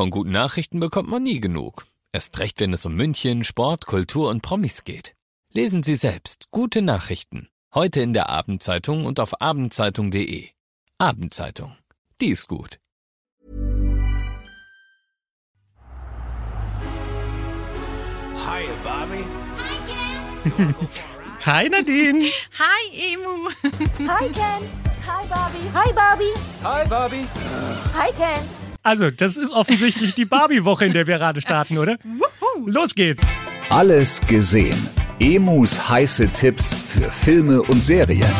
Von guten Nachrichten bekommt man nie genug. Erst recht, wenn es um München, Sport, Kultur und Promis geht. Lesen Sie selbst gute Nachrichten. Heute in der Abendzeitung und auf abendzeitung.de. Abendzeitung. Die ist gut. Hi, Bobby. Hi Nadine. Hi, Emu. Hi Ken. Hi Barbie. Hi Barbie. Hi, Bobby. Hi Ken. Also, das ist offensichtlich die Barbie-Woche, in der wir gerade starten, oder? Los geht's. Alles gesehen. Emus heiße Tipps für Filme und Serien.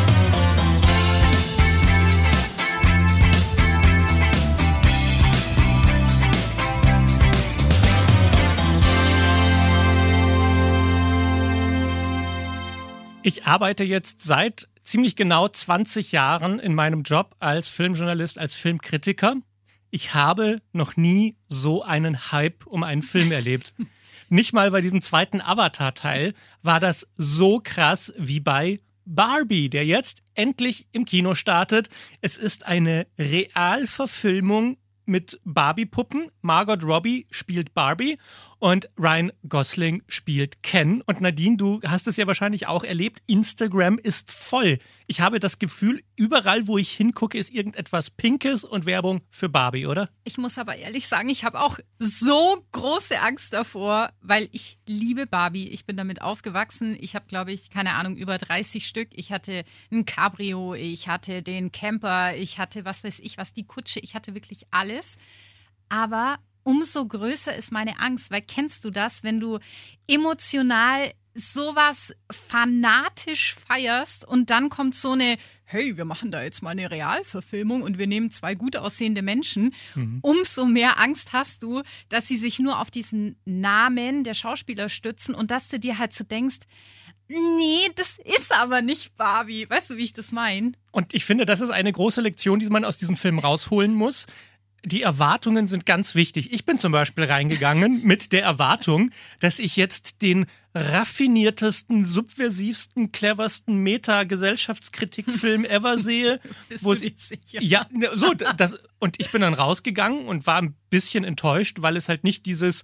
Ich arbeite jetzt seit ziemlich genau 20 Jahren in meinem Job als Filmjournalist, als Filmkritiker. Ich habe noch nie so einen Hype um einen Film erlebt. Nicht mal bei diesem zweiten Avatar-Teil war das so krass wie bei Barbie, der jetzt endlich im Kino startet. Es ist eine Realverfilmung mit Barbie-Puppen. Margot Robbie spielt Barbie und Ryan Gosling spielt Ken. Und Nadine, du hast es ja wahrscheinlich auch erlebt. Instagram ist voll. Ich habe das Gefühl, überall, wo ich hingucke, ist irgendetwas Pinkes und Werbung für Barbie, oder? Ich muss aber ehrlich sagen, ich habe auch so große Angst davor, weil ich liebe Barbie. Ich bin damit aufgewachsen. Ich habe, glaube ich, keine Ahnung, über 30 Stück. Ich hatte ein Cabrio, ich hatte den Camper, ich hatte was weiß ich was, die Kutsche. Ich hatte wirklich alles. Aber umso größer ist meine Angst, weil kennst du das, wenn du emotional sowas fanatisch feierst und dann kommt so eine, hey, wir machen da jetzt mal eine Realverfilmung und wir nehmen zwei gut aussehende Menschen. Umso mehr Angst hast du, dass sie sich nur auf diesen Namen der Schauspieler stützen und dass du dir halt so denkst, nee, das ist aber nicht Barbie. Weißt du, wie ich das meine? Und ich finde, das ist eine große Lektion, die man aus diesem Film rausholen muss. Die Erwartungen sind ganz wichtig. Ich bin zum Beispiel reingegangen mit der Erwartung, dass ich jetzt den raffiniertesten, subversivsten, cleversten Meta-Gesellschaftskritikfilm ever sehe. Bist wo du es- sicher? Ja, ne, so, das, und ich bin dann rausgegangen und war ein bisschen enttäuscht, weil es halt nicht dieses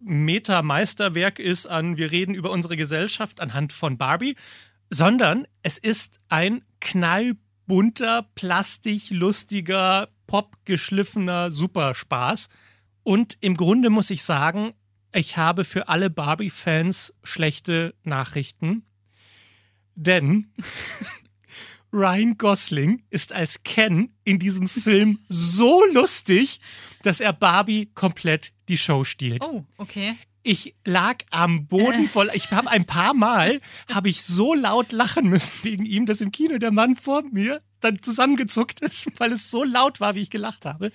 Meta-Meisterwerk ist an, wir reden über unsere Gesellschaft anhand von Barbie, sondern es ist ein knallbunter, plastik, popgeschliffener Superspaß. Und im Grunde muss ich sagen, ich habe für alle Barbie-Fans schlechte Nachrichten. Denn Ryan Gosling ist als Ken in diesem Film so lustig, dass er Barbie komplett die Show stiehlt. Oh, okay. Ich lag am Boden voll. Ich habe ein paar Mal habe ich so laut lachen müssen wegen ihm, dass im Kino der Mann vor mir dann zusammengezuckt ist, weil es so laut war, wie ich gelacht habe.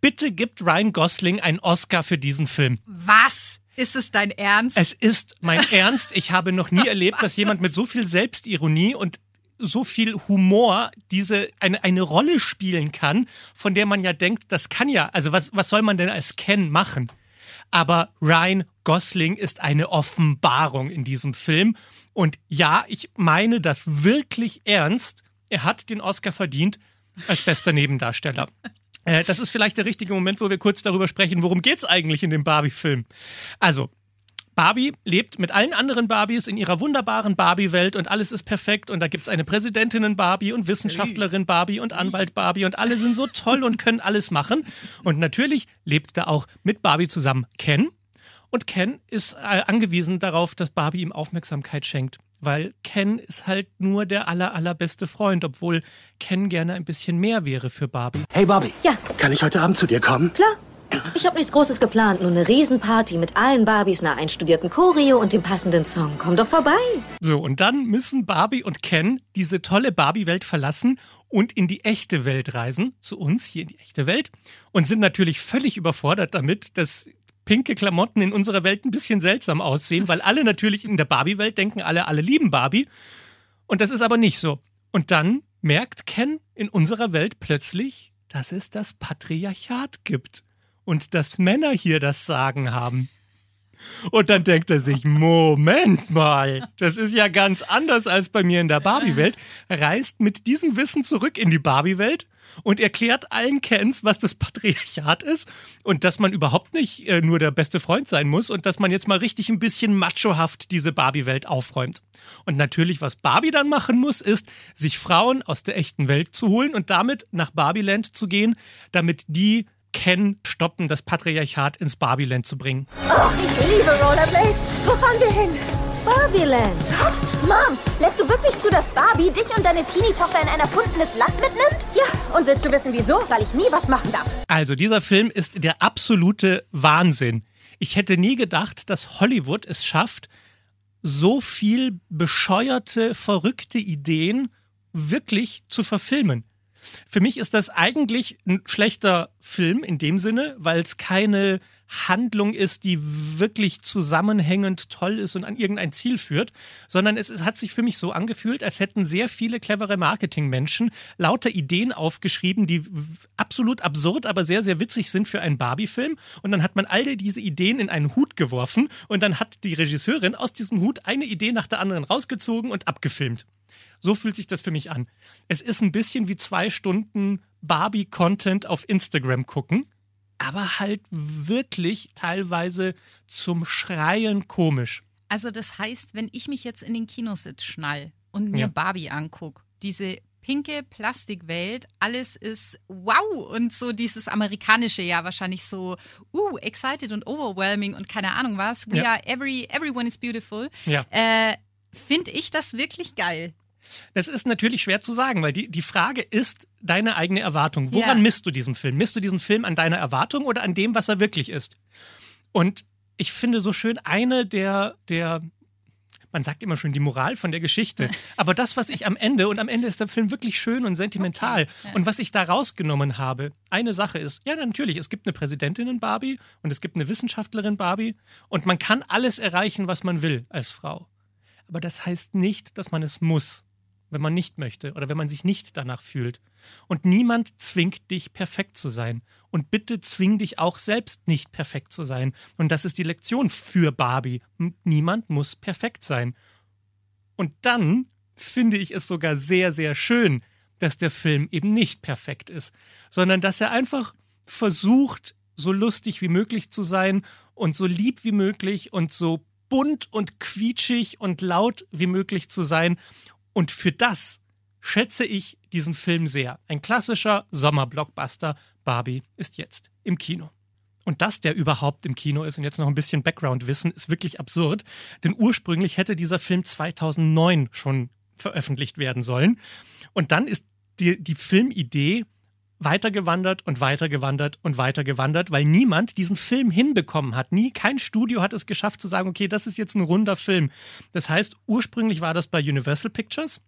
Bitte gibt Ryan Gosling einen Oscar für diesen Film. Was? Ist es dein Ernst? Es ist mein Ernst. Ich habe noch nie erlebt, dass jemand mit so viel Selbstironie und so viel Humor diese eine, eine Rolle spielen kann, von der man ja denkt, das kann ja, also was, was soll man denn als Ken machen? Aber Ryan Gosling ist eine Offenbarung in diesem Film. Und ja, ich meine das wirklich ernst. Er hat den Oscar verdient als bester Nebendarsteller. Äh, das ist vielleicht der richtige Moment, wo wir kurz darüber sprechen, worum geht's eigentlich in dem Barbie-Film. Also, Barbie lebt mit allen anderen Barbies in ihrer wunderbaren Barbie-Welt und alles ist perfekt und da gibt's eine Präsidentinnen Barbie und Wissenschaftlerin Barbie und Anwalt Barbie und alle sind so toll und können alles machen. Und natürlich lebt da auch mit Barbie zusammen Ken. Und Ken ist äh, angewiesen darauf, dass Barbie ihm Aufmerksamkeit schenkt. Weil Ken ist halt nur der aller, allerbeste Freund, obwohl Ken gerne ein bisschen mehr wäre für Barbie. Hey, Bobby. Ja. Kann ich heute Abend zu dir kommen? Klar. Ich habe nichts Großes geplant, nur eine Riesenparty mit allen Barbies, einer einstudierten Choreo und dem passenden Song. Komm doch vorbei. So, und dann müssen Barbie und Ken diese tolle Barbie-Welt verlassen und in die echte Welt reisen, zu uns hier in die echte Welt, und sind natürlich völlig überfordert damit, dass pinke Klamotten in unserer Welt ein bisschen seltsam aussehen, weil alle natürlich in der Barbie-Welt denken, alle, alle lieben Barbie. Und das ist aber nicht so. Und dann merkt Ken in unserer Welt plötzlich, dass es das Patriarchat gibt und dass Männer hier das Sagen haben. Und dann denkt er sich, Moment mal, das ist ja ganz anders als bei mir in der Barbie-Welt. Reist mit diesem Wissen zurück in die Barbie-Welt und erklärt allen Kens, was das Patriarchat ist und dass man überhaupt nicht äh, nur der beste Freund sein muss und dass man jetzt mal richtig ein bisschen machohaft diese Barbie-Welt aufräumt. Und natürlich, was Barbie dann machen muss, ist, sich Frauen aus der echten Welt zu holen und damit nach Barbieland zu gehen, damit die Ken stoppen, das Patriarchat ins Barbieland zu bringen. Oh, ich liebe Rollerblades. Wo fahren wir hin? Barbieland. Was? Mom, lässt du wirklich zu, dass Barbie dich und deine Teenie-Tochter in ein erfundenes Land mitnimmt? Ja, und willst du wissen, wieso? Weil ich nie was machen darf. Also, dieser Film ist der absolute Wahnsinn. Ich hätte nie gedacht, dass Hollywood es schafft, so viel bescheuerte, verrückte Ideen wirklich zu verfilmen. Für mich ist das eigentlich ein schlechter Film in dem Sinne, weil es keine Handlung ist, die wirklich zusammenhängend toll ist und an irgendein Ziel führt, sondern es, es hat sich für mich so angefühlt, als hätten sehr viele clevere Marketingmenschen lauter Ideen aufgeschrieben, die absolut absurd, aber sehr, sehr witzig sind für einen Barbie-Film. Und dann hat man all diese Ideen in einen Hut geworfen und dann hat die Regisseurin aus diesem Hut eine Idee nach der anderen rausgezogen und abgefilmt. So fühlt sich das für mich an. Es ist ein bisschen wie zwei Stunden Barbie-Content auf Instagram gucken, aber halt wirklich teilweise zum Schreien komisch. Also das heißt, wenn ich mich jetzt in den Kinositz schnall und mir Ja. Barbie angucke, diese pinke Plastikwelt, alles ist wow und so dieses amerikanische ja wahrscheinlich so uh excited und overwhelming und keine Ahnung was. We Ja. are every everyone is beautiful. Ja. Äh, Finde ich das wirklich geil. Das ist natürlich schwer zu sagen, weil die, die Frage ist deine eigene Erwartung. Woran Ja. misst du diesen Film? Misst du diesen Film an deiner Erwartung oder an dem, was er wirklich ist? Und ich finde so schön eine der, der, man sagt immer schön die Moral von der Geschichte, aber das, was ich am Ende, und am Ende ist der Film wirklich schön und sentimental, und was ich da rausgenommen habe, eine Sache ist, ja natürlich, es gibt eine Präsidentin in Barbie und es gibt eine Wissenschaftlerin Barbie und man kann alles erreichen, was man will als Frau. Aber das heißt nicht, dass man es muss wenn man nicht möchte oder wenn man sich nicht danach fühlt. Und niemand zwingt dich, perfekt zu sein. Und bitte zwing dich auch selbst nicht perfekt zu sein. Und das ist die Lektion für Barbie. Niemand muss perfekt sein. Und dann finde ich es sogar sehr, sehr schön, dass der Film eben nicht perfekt ist, sondern dass er einfach versucht, so lustig wie möglich zu sein und so lieb wie möglich und so bunt und quietschig und laut wie möglich zu sein. Und für das schätze ich diesen Film sehr. Ein klassischer Sommerblockbuster. Barbie ist jetzt im Kino. Und dass der überhaupt im Kino ist und jetzt noch ein bisschen Background-Wissen, ist wirklich absurd. Denn ursprünglich hätte dieser Film 2009 schon veröffentlicht werden sollen. Und dann ist die, die Filmidee weitergewandert und weitergewandert und weitergewandert, weil niemand diesen Film hinbekommen hat. Nie, kein Studio hat es geschafft zu sagen, okay, das ist jetzt ein runder Film. Das heißt, ursprünglich war das bei Universal Pictures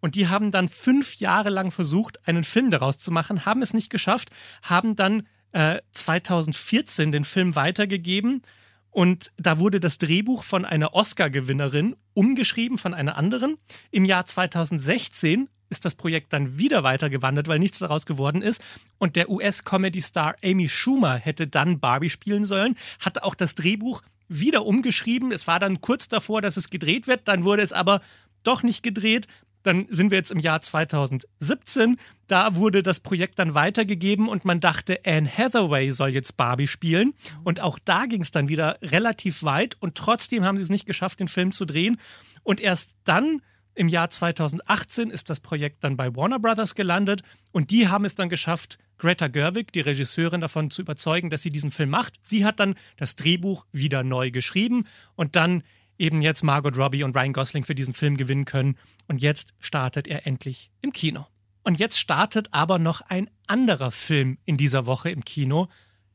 und die haben dann fünf Jahre lang versucht, einen Film daraus zu machen, haben es nicht geschafft, haben dann äh, 2014 den Film weitergegeben und da wurde das Drehbuch von einer Oscar-Gewinnerin umgeschrieben von einer anderen. Im Jahr 2016 ist das Projekt dann wieder weitergewandert, weil nichts daraus geworden ist. Und der US-Comedy-Star Amy Schumer hätte dann Barbie spielen sollen, hatte auch das Drehbuch wieder umgeschrieben. Es war dann kurz davor, dass es gedreht wird. Dann wurde es aber doch nicht gedreht. Dann sind wir jetzt im Jahr 2017. Da wurde das Projekt dann weitergegeben und man dachte, Anne Hathaway soll jetzt Barbie spielen. Und auch da ging es dann wieder relativ weit und trotzdem haben sie es nicht geschafft, den Film zu drehen. Und erst dann im Jahr 2018 ist das Projekt dann bei Warner Brothers gelandet und die haben es dann geschafft, Greta Gerwig, die Regisseurin, davon zu überzeugen, dass sie diesen Film macht. Sie hat dann das Drehbuch wieder neu geschrieben und dann eben jetzt Margot Robbie und Ryan Gosling für diesen Film gewinnen können. Und jetzt startet er endlich im Kino. Und jetzt startet aber noch ein anderer Film in dieser Woche im Kino,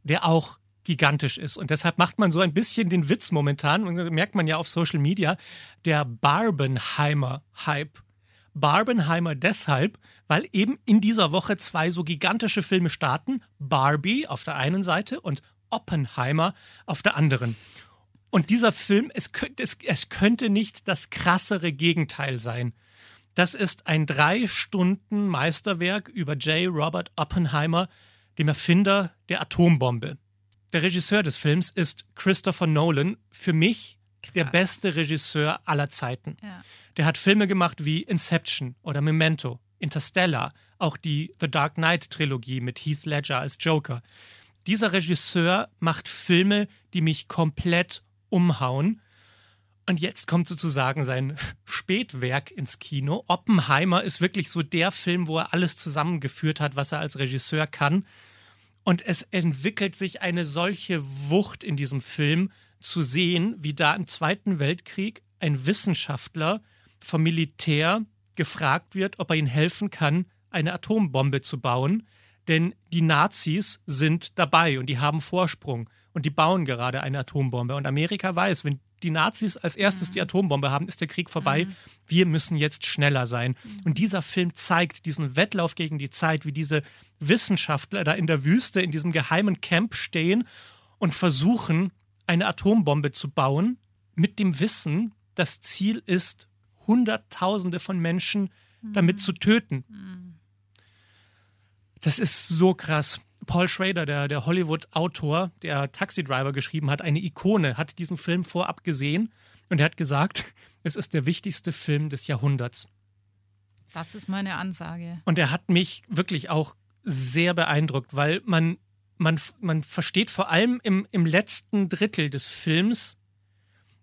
der auch gigantisch ist. Und deshalb macht man so ein bisschen den Witz momentan, und merkt man ja auf Social Media, der Barbenheimer-Hype. Barbenheimer deshalb, weil eben in dieser Woche zwei so gigantische Filme starten. Barbie auf der einen Seite und Oppenheimer auf der anderen. Und dieser Film, es könnte, es, es könnte nicht das krassere Gegenteil sein. Das ist ein drei Stunden Meisterwerk über J. Robert Oppenheimer, dem Erfinder der Atombombe. Der Regisseur des Films ist Christopher Nolan. Für mich der beste Regisseur aller Zeiten. Ja. Der hat Filme gemacht wie Inception oder Memento, Interstellar, auch die The Dark Knight Trilogie mit Heath Ledger als Joker. Dieser Regisseur macht Filme, die mich komplett umhauen. Und jetzt kommt sozusagen sein Spätwerk ins Kino. Oppenheimer ist wirklich so der Film, wo er alles zusammengeführt hat, was er als Regisseur kann. Und es entwickelt sich eine solche Wucht in diesem Film zu sehen, wie da im Zweiten Weltkrieg ein Wissenschaftler vom Militär gefragt wird, ob er ihnen helfen kann, eine Atombombe zu bauen. Denn die Nazis sind dabei und die haben Vorsprung und die bauen gerade eine Atombombe. Und Amerika weiß, wenn die Nazis als erstes die Atombombe haben, ist der Krieg vorbei. Wir müssen jetzt schneller sein. Und dieser Film zeigt diesen Wettlauf gegen die Zeit, wie diese Wissenschaftler da in der Wüste in diesem geheimen Camp stehen und versuchen, eine Atombombe zu bauen, mit dem Wissen, das Ziel ist, Hunderttausende von Menschen damit zu töten. Das ist so krass. Paul Schrader, der, der Hollywood-Autor, der Taxi Driver geschrieben hat, eine Ikone, hat diesen Film vorab gesehen und er hat gesagt, es ist der wichtigste Film des Jahrhunderts. Das ist meine Ansage. Und er hat mich wirklich auch sehr beeindruckt, weil man, man, man versteht vor allem im, im letzten Drittel des Films,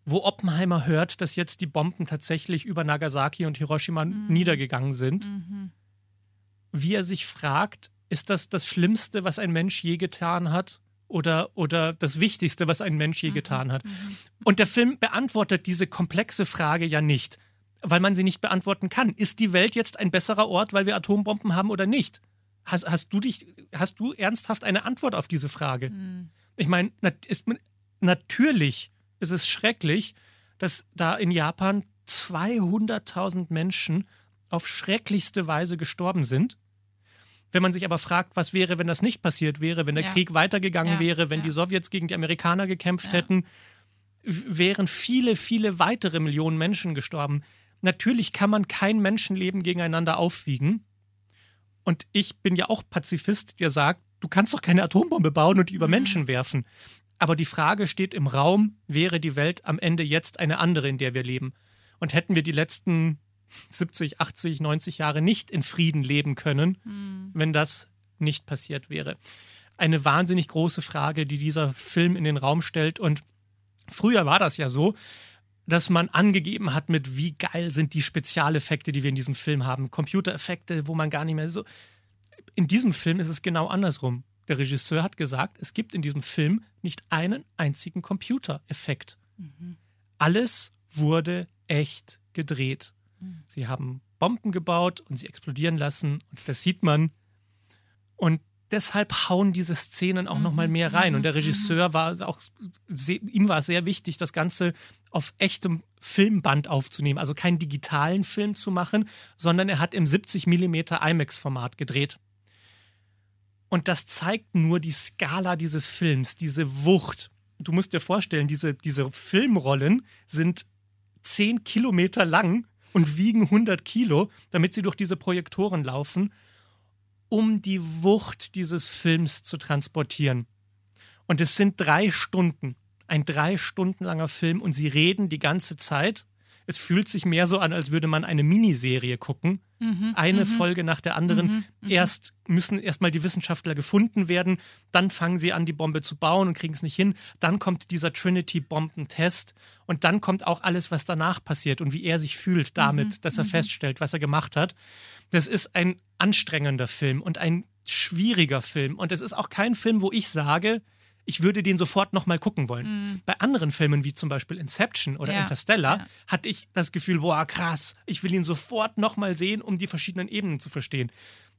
wo Oppenheimer hört, dass jetzt die Bomben tatsächlich über Nagasaki und Hiroshima niedergegangen sind, wie er sich fragt, ist das das Schlimmste, was ein Mensch je getan hat? Oder, oder das Wichtigste, was ein Mensch je getan hat? Und der Film beantwortet diese komplexe Frage ja nicht, weil man sie nicht beantworten kann. Ist die Welt jetzt ein besserer Ort, weil wir Atombomben haben oder nicht? Hast, hast, du, dich, hast du ernsthaft eine Antwort auf diese Frage? Ich meine, ist, natürlich ist es schrecklich, dass da in Japan 200.000 Menschen auf schrecklichste Weise gestorben sind. Wenn man sich aber fragt, was wäre, wenn das nicht passiert wäre, wenn der Ja. Krieg weitergegangen Ja, wäre, wenn die Sowjets gegen die Amerikaner gekämpft hätten, wären viele, viele weitere Millionen Menschen gestorben. Natürlich kann man kein Menschenleben gegeneinander aufwiegen. Und ich bin ja auch Pazifist, der sagt, du kannst doch keine Atombombe bauen und die Mhm. über Menschen werfen. Aber die Frage steht im Raum, wäre die Welt am Ende jetzt eine andere, in der wir leben? Und hätten wir die letzten 70, 80, 90 Jahre nicht in Frieden leben können, wenn das nicht passiert wäre? Eine wahnsinnig große Frage, die dieser Film in den Raum stellt. Und früher war das ja so, dass man angegeben hat mit, wie geil sind die Spezialeffekte, die wir in diesem Film haben. Computereffekte, wo man gar nicht mehr so. In diesem Film ist es genau andersrum. Der Regisseur hat gesagt, es gibt in diesem Film nicht einen einzigen Computereffekt. Alles wurde echt gedreht. Sie haben Bomben gebaut und sie explodieren lassen und das sieht man. Und deshalb hauen diese Szenen auch noch mal mehr rein. Und der Regisseur war auch, ihm war es sehr wichtig, das Ganze auf echtem Filmband aufzunehmen. Also keinen digitalen Film zu machen, sondern er hat im 70 mm IMAX-Format gedreht. Und das zeigt nur die Skala dieses Films, diese Wucht. Du musst dir vorstellen, diese, diese Filmrollen sind 10 Kilometer lang und wiegen 100 Kilo, damit sie durch diese Projektoren laufen, um die Wucht dieses Films zu transportieren. Und es sind drei Stunden, ein drei Stunden langer Film und sie reden die ganze Zeit. Es fühlt sich mehr so an, als würde man eine Miniserie gucken. Eine Folge nach der anderen. Erst müssen erstmal die Wissenschaftler gefunden werden, dann fangen sie an, die Bombe zu bauen und kriegen es nicht hin. Dann kommt dieser Trinity-Bombentest und dann kommt auch alles, was danach passiert und wie er sich fühlt damit, dass er feststellt, was er gemacht hat. Das ist ein anstrengender Film und ein schwieriger Film. Und es ist auch kein Film, wo ich sage, ich würde den sofort nochmal gucken wollen. Bei anderen Filmen, wie zum Beispiel Inception oder Ja, Interstellar, ja. hatte ich das Gefühl, boah, krass, ich will ihn sofort nochmal sehen, um die verschiedenen Ebenen zu verstehen.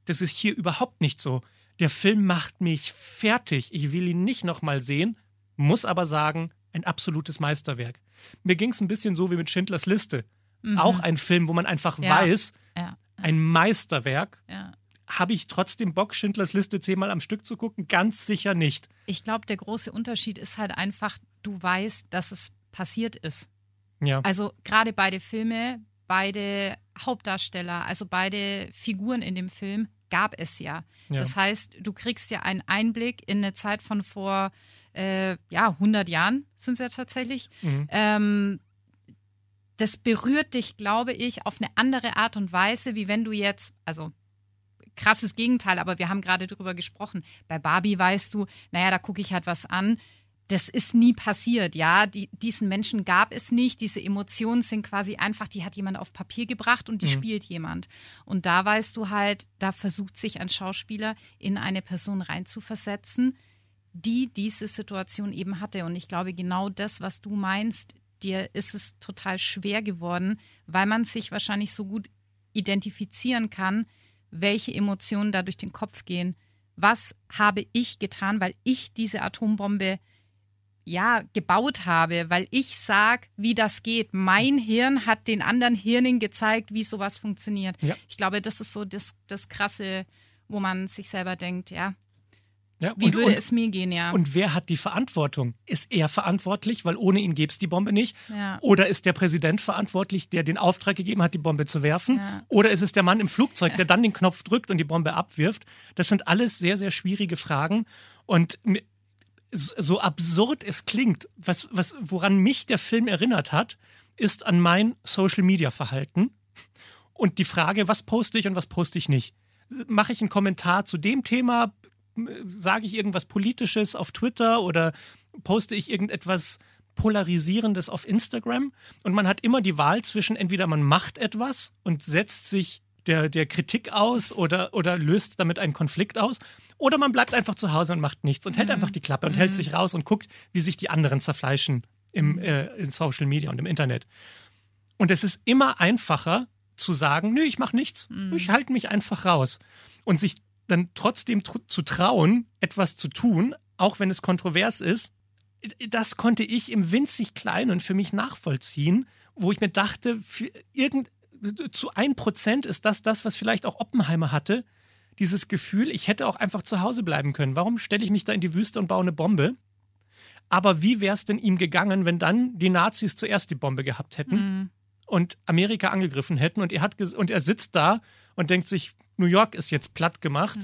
Das ist hier überhaupt nicht so. Der Film macht mich fertig. Ich will ihn nicht nochmal sehen, muss aber sagen, ein absolutes Meisterwerk. Mir ging es ein bisschen so wie mit Schindlers Liste. Auch ein Film, wo man einfach Ja. weiß, ein Meisterwerk. ja. Habe ich trotzdem Bock, Schindlers Liste zehnmal am Stück zu gucken? Ganz sicher nicht. Ich glaube, der große Unterschied ist halt einfach, du weißt, dass es passiert ist. Ja. Also gerade beide Filme, beide Hauptdarsteller, also beide Figuren in dem Film gab es ja. Ja. Das heißt, du kriegst ja einen Einblick in eine Zeit von vor äh, ja, 100 Jahren sind es ja tatsächlich. Mhm. Ähm, das berührt dich, glaube ich, auf eine andere Art und Weise, wie wenn du jetzt, also krasses Gegenteil, aber wir haben gerade drüber gesprochen. Bei Barbie weißt du, naja, da gucke ich halt was an. Das ist nie passiert, ja. Die, diesen Menschen gab es nicht. Diese Emotionen sind quasi einfach, die hat jemand auf Papier gebracht und die Mhm. spielt jemand. Und da weißt du halt, da versucht sich ein Schauspieler in eine Person reinzuversetzen, die diese Situation eben hatte. Und ich glaube, genau das, was du meinst, dir ist es total schwer geworden, weil man sich wahrscheinlich so gut identifizieren kann, welche Emotionen da durch den Kopf gehen. Was habe ich getan, weil ich diese Atombombe ja gebaut habe, weil ich sag, wie das geht. Mein Hirn hat den anderen Hirnen gezeigt, wie sowas funktioniert. Ja. Ich glaube, das ist so das, das krasse, wo man sich selber denkt, ja, Ja, wie und, würde und, es mir gehen, ja. und wer hat die Verantwortung? Ist er verantwortlich, weil ohne ihn gäbe es die Bombe nicht? Ja. Oder ist der Präsident verantwortlich, der den Auftrag gegeben hat, die Bombe zu werfen? Ja. Oder ist es der Mann im Flugzeug, der dann den Knopf drückt und die Bombe abwirft? Das sind alles sehr, sehr schwierige Fragen. Und so absurd es klingt, was, was, woran mich der Film erinnert hat, ist an mein Social-Media-Verhalten und die Frage, was poste ich und was poste ich nicht. Mache ich einen Kommentar zu dem Thema, sage ich irgendwas Politisches auf Twitter oder poste ich irgendetwas Polarisierendes auf Instagram? Und man hat immer die Wahl zwischen entweder man macht etwas und setzt sich der, der Kritik aus oder, oder löst damit einen Konflikt aus. Oder man bleibt einfach zu Hause und macht nichts und hält einfach die Klappe und hält sich raus und guckt, wie sich die anderen zerfleischen im, äh, in Social Media und im Internet. Und es ist immer einfacher zu sagen, nö, ich mache nichts. Ich halte mich einfach raus. Und sich dann trotzdem tr zu trauen, etwas zu tun, auch wenn es kontrovers ist, das konnte ich im winzig kleinen und für mich nachvollziehen, wo ich mir dachte, irgend, zu ein Prozent ist das das, was vielleicht auch Oppenheimer hatte. Dieses Gefühl, ich hätte auch einfach zu Hause bleiben können. Warum stelle ich mich da in die Wüste und baue eine Bombe? Aber wie wäre es denn ihm gegangen, wenn dann die Nazis zuerst die Bombe gehabt hätten und Amerika angegriffen hätten und er hat ges- und er sitzt da und denkt sich, New York ist jetzt platt gemacht.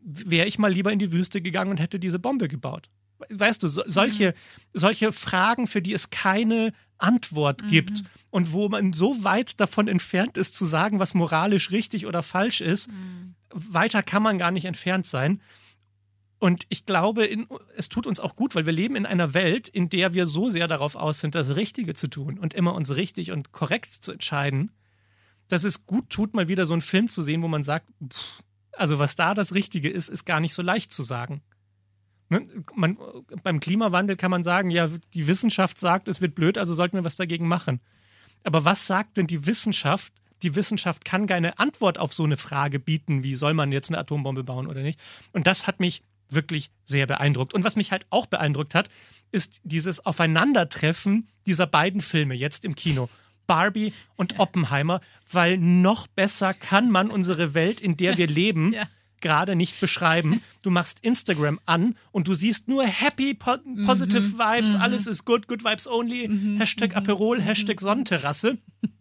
Wäre ich mal lieber in die Wüste gegangen und hätte diese Bombe gebaut. Weißt du, so, solche, solche Fragen, für die es keine Antwort gibt und wo man so weit davon entfernt ist, zu sagen, was moralisch richtig oder falsch ist, weiter kann man gar nicht entfernt sein. Und ich glaube, in, es tut uns auch gut, weil wir leben in einer Welt, in der wir so sehr darauf aus sind, das Richtige zu tun und immer uns richtig und korrekt zu entscheiden, dass es gut tut, mal wieder so einen Film zu sehen, wo man sagt, pff, also was da das Richtige ist, ist gar nicht so leicht zu sagen. Ne? Man, beim Klimawandel kann man sagen, ja, die Wissenschaft sagt, es wird blöd, also sollten wir was dagegen machen. Aber was sagt denn die Wissenschaft? Die Wissenschaft kann keine Antwort auf so eine Frage bieten, wie soll man jetzt eine Atombombe bauen oder nicht. Und das hat mich wirklich sehr beeindruckt. Und was mich halt auch beeindruckt hat, ist dieses Aufeinandertreffen dieser beiden Filme jetzt im Kino. Barbie und Oppenheimer, weil noch besser kann man unsere Welt, in der wir leben, Ja. gerade nicht beschreiben. Du machst Instagram an und du siehst nur happy, po positive Vibes, alles ist good, good vibes only, Hashtag Aperol, Hashtag Sonnenterrasse.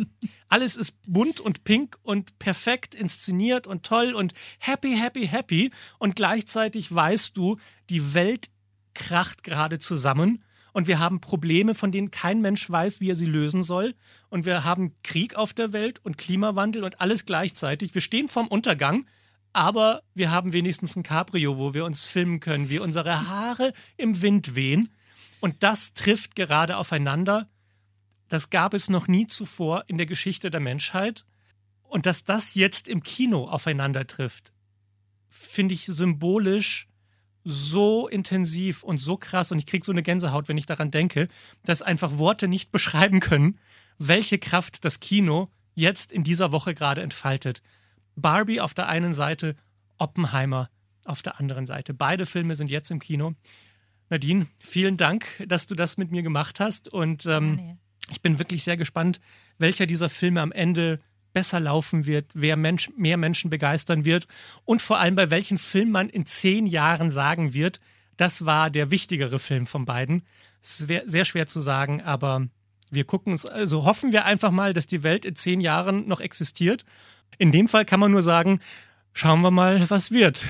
Alles ist bunt und pink und perfekt inszeniert und toll und happy, happy, happy. Und gleichzeitig weißt du, die Welt kracht gerade zusammen und wir haben Probleme, von denen kein Mensch weiß, wie er sie lösen soll. Und wir haben Krieg auf der Welt und Klimawandel und alles gleichzeitig. Wir stehen vorm Untergang, aber wir haben wenigstens ein Cabrio, wo wir uns filmen können, wie unsere Haare im Wind wehen. Und das trifft gerade aufeinander. Das gab es noch nie zuvor in der Geschichte der Menschheit. Und dass das jetzt im Kino aufeinander trifft, finde ich symbolisch so intensiv und so krass. Und ich kriege so eine Gänsehaut, wenn ich daran denke, dass einfach Worte nicht beschreiben können, welche Kraft das Kino jetzt in dieser Woche gerade entfaltet. Barbie auf der einen Seite, Oppenheimer auf der anderen Seite. Beide Filme sind jetzt im Kino. Nadine, vielen Dank, dass du das mit mir gemacht hast. Und ähm, ich bin wirklich sehr gespannt, welcher dieser Filme am Ende besser laufen wird, wer Mensch, mehr Menschen begeistern wird und vor allem bei welchem Film man in zehn Jahren sagen wird, das war der wichtigere Film von beiden. Es ist sehr- schwer zu sagen, aber wir gucken es, also hoffen wir einfach mal, dass die Welt in zehn Jahren noch existiert. In dem Fall kann man nur sagen, schauen wir mal, was wird.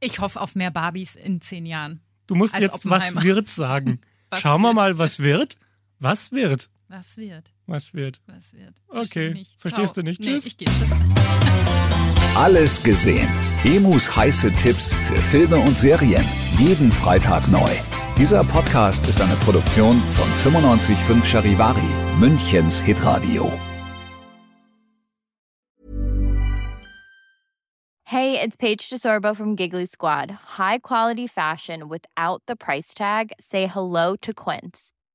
Ich hoffe auf mehr Barbies in zehn Jahren. Du musst jetzt was wird sagen. Was Schauen wir mal, was wird. Was wird? Was wird? Was wird? Was wird? Okay. Nicht. Verstehst Ciao. du nicht? Nee, Tschüss. ich geh. Tschüss. Alles gesehen. Emus heiße Tipps für Filme und Serien. Jeden Freitag neu. Dieser Podcast ist eine Produktion von 955 Charivari, Münchens Hitradio. Hey, it's Paige DeSorbo from Giggly Squad. High quality fashion without the price tag. Say hello to Quince.